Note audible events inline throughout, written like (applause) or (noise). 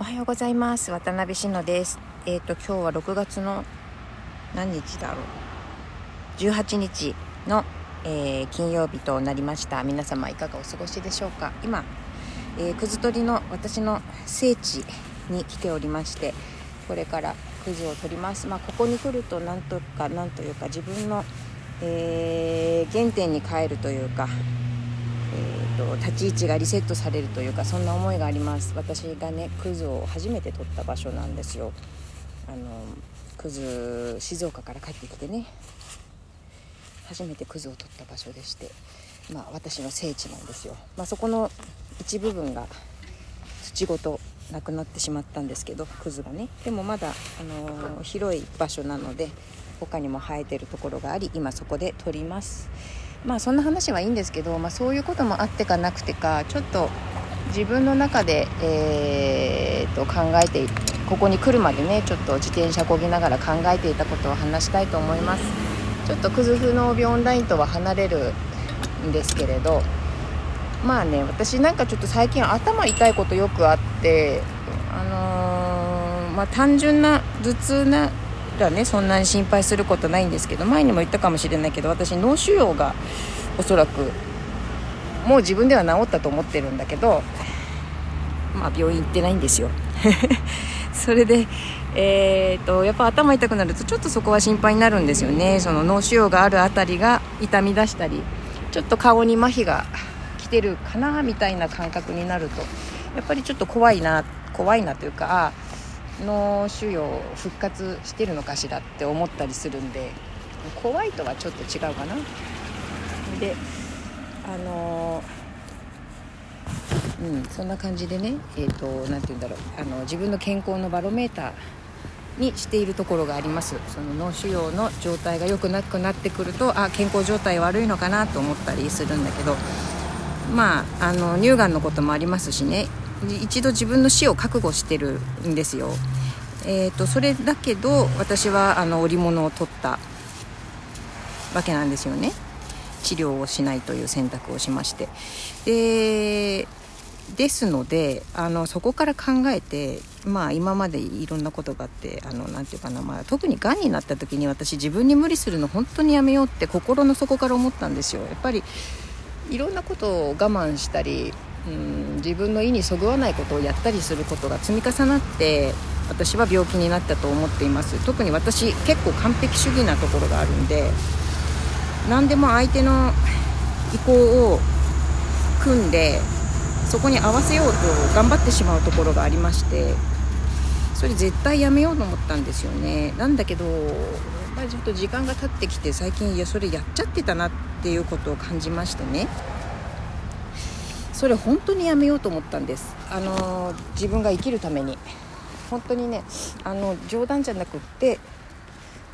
おはようございます。渡辺志乃です。えっ、ー、と今日は6月の何日だろう。18日の、えー、金曜日となりました。皆様いかがお過ごしでしょうか。今、えー、くず取りの私の聖地に来ておりましてこれからくずを取ります。まあここに来るとなんとかなんというか自分の、え原点に帰るというかえーと、立ち位置がリセットされるというかそんな思いがあります。私がねクズを初めて取った場所なんですよ。あのクズ静岡から帰ってきてね。初めてクズを取った場所でして。まあ私の聖地なんですよ、まあ、そこの一部分が土ごとなくなってしまったんですけどクズがね。でもまだ、あのー、広い場所なので他にも生えてるところがあり今そこで取ります。まあそんな話はいいんですけど、まあ、そういうこともあってかなくてかちょっと自分の中で、えー、と考えてここに来るまでねちょっと自転車こぎながら考えていたことを話したいと思います。ちょっとクズフの帯オンラインとは離れるんですけれどまあね私なんかちょっと最近頭痛いことよくあってあのー、まあ単純な頭痛ならねそんなに心配することないんですけど前にも言ったかもしれないけど私脳腫瘍がおそらくもう自分では治ったと思ってるんだけどまあ病院行ってないんですよ。(laughs) それでえーと、やっぱ頭痛くなるとちょっとそこは心配になるんですよね。その脳腫瘍がある辺りが痛み出したりちょっと顔に麻痺が来てるかなみたいな感覚になるとやっぱりちょっと怖いな怖いなというかあ脳腫瘍復活してるのかしらって思ったりするんで怖いとはちょっと違うかな。であのうんそんな感じでねえっ、ー、と何て言うんだろう。あの自分の健康のバロメーターにしているところがあります。その脳腫瘍の状態が良くなくなってくるとあ健康状態悪いのかなと思ったりするんだけどまああの乳がんのこともありますしね。一度自分の死を覚悟してるんですよ、えーと、それだけど私はあの織物を取ったわけなんですよね。治療をしないという選択をしまして。でですのであのそこから考えて、まあ、今までいろんなことがあってあのなていうかな、まあ、特にがんになった時に私自分に無理するの本当にやめようって心の底から思ったんですよ。やっぱりいろんなことを我慢したりうん自分の意にそぐわないことをやったりすることが積み重なって私は病気になったと思っています。特に私結構完璧主義なところがあるんで何でも相手の意向を組んでそこに合わせようと頑張ってしまうところがありましてそれ絶対やめようと思ったんですよね。なんだけどまあ、ちょっと時間が経ってきて最近いやそれやっちゃってたなっていうことを感じましてね。それ本当にやめようと思ったんです。あの自分が生きるために。本当にねあの冗談じゃなくって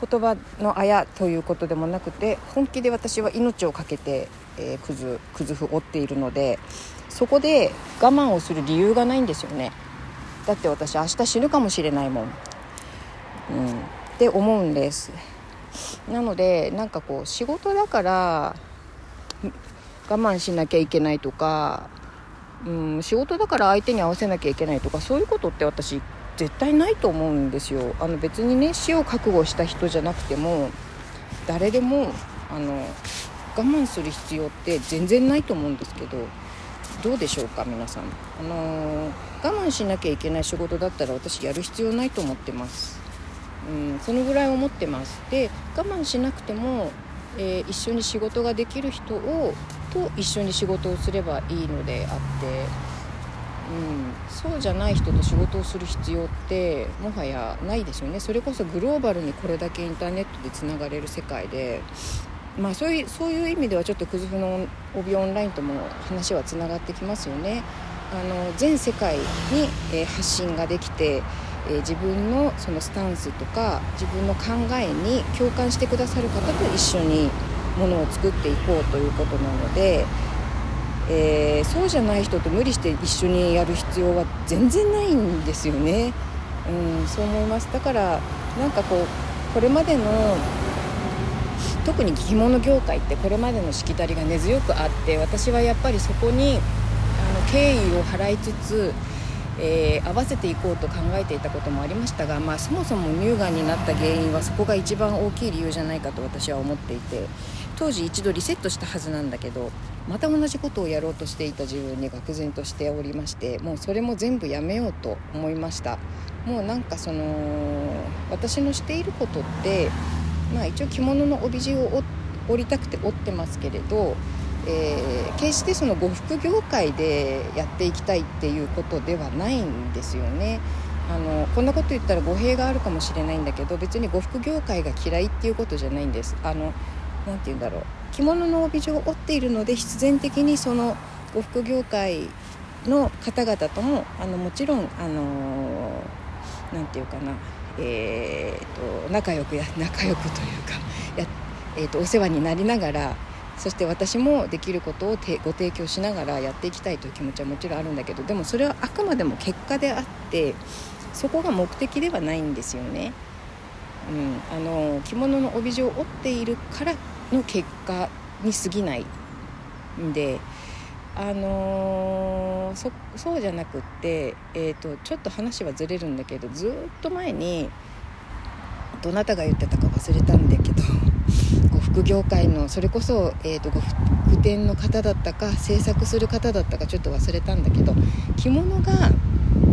言葉のあやということでもなくて本気で私は命を懸けて、えー、くずくずふ追っているのでそこで我慢をする理由がないんですよね。だって私明日死ぬかもしれないもん、うん、って思うんです。なのでなんかこう仕事だから我慢しなきゃいけないとか、うん、仕事だから相手に合わせなきゃいけないとかそういうことって私絶対ないと思うんですよ。あの別にね死を覚悟した人じゃなくても誰でもあの我慢する必要って全然ないと思うんですけどどうでしょうか皆さん、あの我慢しなきゃいけない仕事だったら私やる必要ないと思ってます、うん、そのぐらい思ってます。で我慢しなくてもえー、一緒に仕事ができる人をと一緒に仕事をすればいいのであって、うん、そうじゃない人と仕事をする必要ってもはやないですよねそれこそグローバルにこれだけインターネットでつながれる世界で、まあ、そういうそういう意味ではちょっとクズフの帯オンラインとも話はつながってきますよね。あの全世界に、えー、発信ができてえ、自分のそのスタンスとか自分の考えに共感してくださる方と一緒にものを作っていこうということなので、えー、そうじゃない人と無理して一緒にやる必要は全然ないんですよね、うん、そう思います。だからなんかこうこれまでの特に着物業界ってこれまでのしきたりが根強くあって私はやっぱりそこにあの敬意を払いつつえー、合わせていこうと考えていたこともありましたが、まあ、そもそも乳がんになった原因はそこが一番大きい理由じゃないかと私は思っていて。当時一度リセットしたはずなんだけどまた同じことをやろうとしていた自分に愕然としておりましてもうそれも全部やめようと思いましたもうなんかその私のしていることってまあ一応着物の帯地を折りたくて折ってますけれどえー、決してその呉服業界でやっていきたいっていうことではないんですよね。あのこんなこと言ったら語弊があるかもしれないんだけど別に呉服業界が嫌いっていうことじゃないんです。あのなて言うんだろう着物の帯状を折っているので必然的にその呉服業界の方々ともあのもちろんあのなて言うかな、えーと、仲良くや仲良くというか (laughs) や、えーとお世話になりながらそして私もできることをてご提供しながらやっていきたいという気持ちはもちろんあるんだけどでもそれはあくまでも結果であってそこが目的ではないんですよね。うん、あの着物の帯状を折っているからの結果に過ぎないんで、あのー、そそうじゃなくって、えーと、ちょっと話はずれるんだけどずっと前にどなたが言ってたか忘れたんだけど (laughs) 呉服業界のそれこそ、えーと、呉服店の方だったか制作する方だったかちょっと忘れたんだけど着物が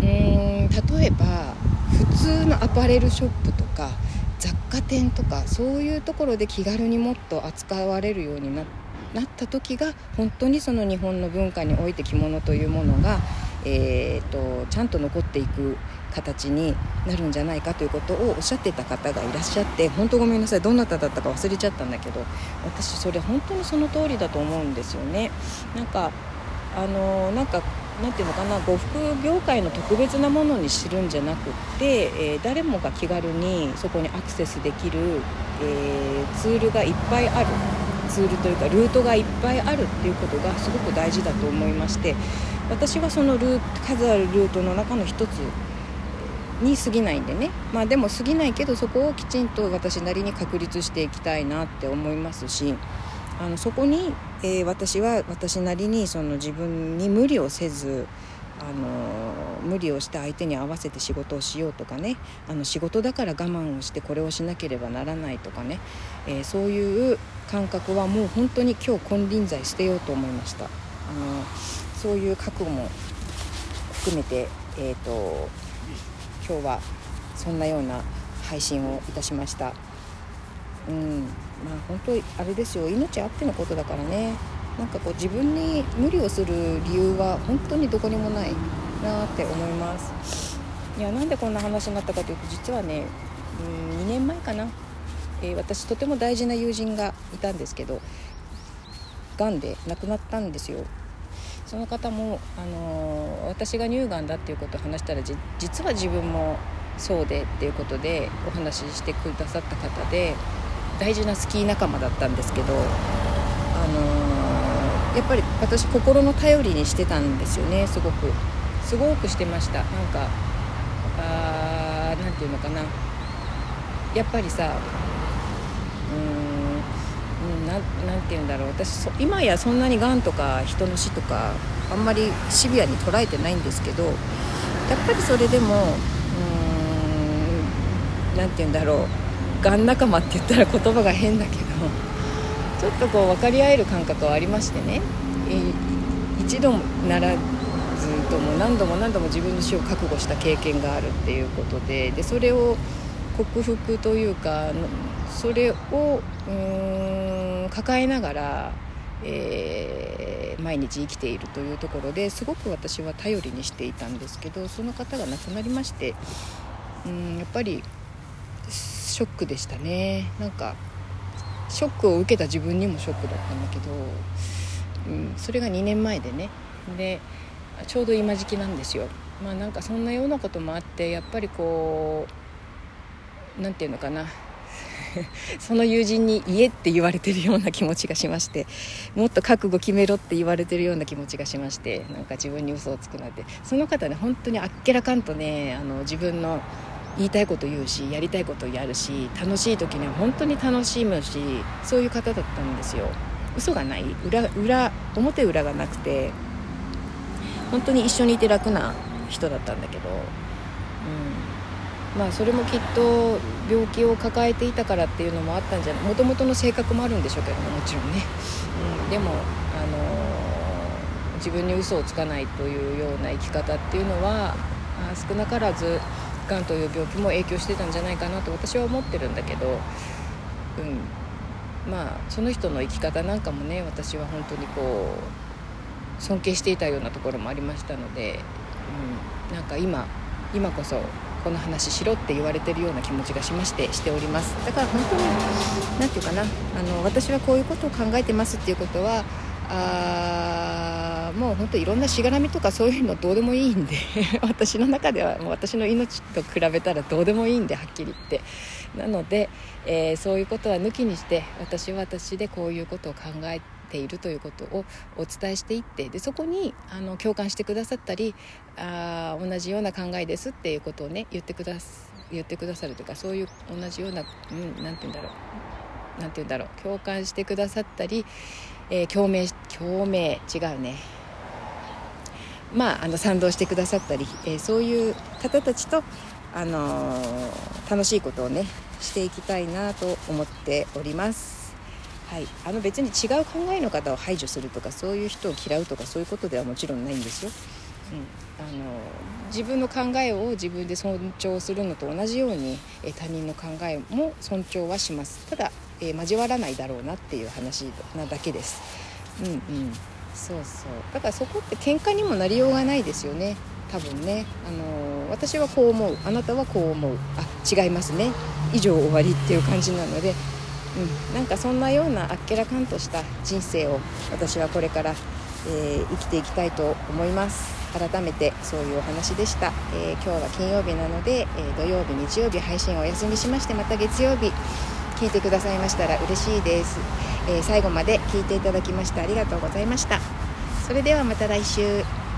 うん例えば普通のアパレルショップとか貨店とかそういうところで気軽にもっと扱われるようになった時が本当にその日本の文化において着物というものが、えーとちゃんと残っていく形になるんじゃないかということをおっしゃってた方がいらっしゃって本当ごめんなさいどなただったか忘れちゃったんだけど私それ本当にその通りだと思うんですよね。なんかあのなんかなんていうのかな呉服業界の特別なものにするんじゃなくって、えー、誰もが気軽にそこにアクセスできる、えー、ツールがいっぱいある。ツールというかルートがいっぱいあるっていうことがすごく大事だと思いまして私はそのルー数あるルートの中の一つに過ぎないんでね。まあでも過ぎないけどそこをきちんと私なりに確立していきたいなって思いますしあのそこに、えー、私は私なりにその自分に無理をせずあの無理をして相手に合わせて仕事をしようとかねあの仕事だから我慢をしてこれをしなければならないとかね、えー、そういう感覚はもう本当に今日金輪際捨てようと思いました。あのそういう覚悟も含めて、えーと今日はそんなような配信をいたしました。うん。まあ本当あれですよ。命あってのことだからね。なんかこう自分に無理をする理由は本当にどこにもないなって思います。いやなんでこんな話になったかというと実はねうん2年前かな、えー、私とても大事な友人がいたんですけどがんで亡くなったんですよ。その方も、あのー、私が乳がんだっていうことを話したら実は自分もそうでっていうことでお話ししてくださった方で大事なスキー仲間だったんですけど、あのー、やっぱり私心の頼りにしてたんですよねすごく。すごくしてました。なんかあーなんていうのかな。やっぱりさうんななんて言うんだろう。私今やそんなにがんとか人の死とかあんまりシビアに捉えてないんですけどやっぱりそれでもうーん何て言うんだろう。がん仲間って言ったら言葉が変だけどちょっとこう分かり合える感覚はありましてね。一度ならずとも何度も何度も自分の死を覚悟した経験があるっていうことででそれを克服というかそれをうん抱えながら、えー、毎日生きているというところですごく私は頼りにしていたんですけどその方が亡くなりましてうんやっぱりショックでしたね。なんかショックを受けた自分にもショックだったんだけど、うん、それが2年前でね。でちょうど今時期なんですよ。まあなんかそんなようなこともあってやっぱりこう何て言うのかな。(laughs) その友人に言えって言われてるような気持ちがしましてもっと覚悟決めろって言われてるような気持ちがしましてなんか自分に嘘をつくなんて。その方ね本当にあっけらかんとねあの自分の言いたいこと言うしやりたいことやるし楽しい時には本当に楽しむしそういう方だったんですよ。嘘がない。裏裏表裏がなくて本当に一緒にいて楽な、人だったんだけど、うん、まあそれもきっと病気を抱えていたからっていうのもあったんじゃないもともとの性格もあるんでしょうけどももちろんね、うん、でも、あのー、自分に嘘をつかないというような生き方っていうのは少なからずがんという病気も影響してたんじゃないかなと私は思ってるんだけど、うん、まあその人の生き方なんかもね私は本当にこう尊敬していたようなところもありましたので、うん、なんか今今こそこの話しろって言われてるような気持ちがしましてしております。だから本当に何て言うかなあの私はこういうことを考えてますっていうことはあもう本当いろんなしがらみとかそういうのどうでもいいんで (laughs) 私の中ではもう私の命と比べたらどうでもいいんではっきり言って。なので、えー、そういうことは抜きにして私は私でこういうことを考えているということをお伝えしていってでそこにあの共感してくださったりあ同じような考えですっていうことをね言ってくだ言ってくださるというかそういう同じような何、うん、て言うんだろう。何て言うんだろう。共感してくださったりえー、共鳴共鳴違うね。まああの賛同してくださったり、えー、そういう方たちと、あのー、楽しいことをねしていきたいなと思っております。はい、あの別に違う考えの方を排除するとかそういう人を嫌うとかそういうことではもちろんないんですよ。うん、あの自分の考えを自分で尊重するのと同じように、え他人の考えも尊重はします。ただえー、交わらないだろうなっていう話なだけです。うんうん。そうそう。だからそこって喧嘩にもなりようがないですよね。多分ね、あのー、私はこう思う。あなたはこう思う。あ違いますね。以上終わりっていう感じなので、うん、なんかそんなようなあっけらかんとした人生を私はこれから、えー、生きていきたいと思います。改めてそういうお話でした、えー、今日は金曜日なので、え土曜日日曜日配信お休みしましてまた月曜日。聞いてくださいましたら嬉しいです、えー、最後まで聞いていただきましてありがとうございました。それではまた来週。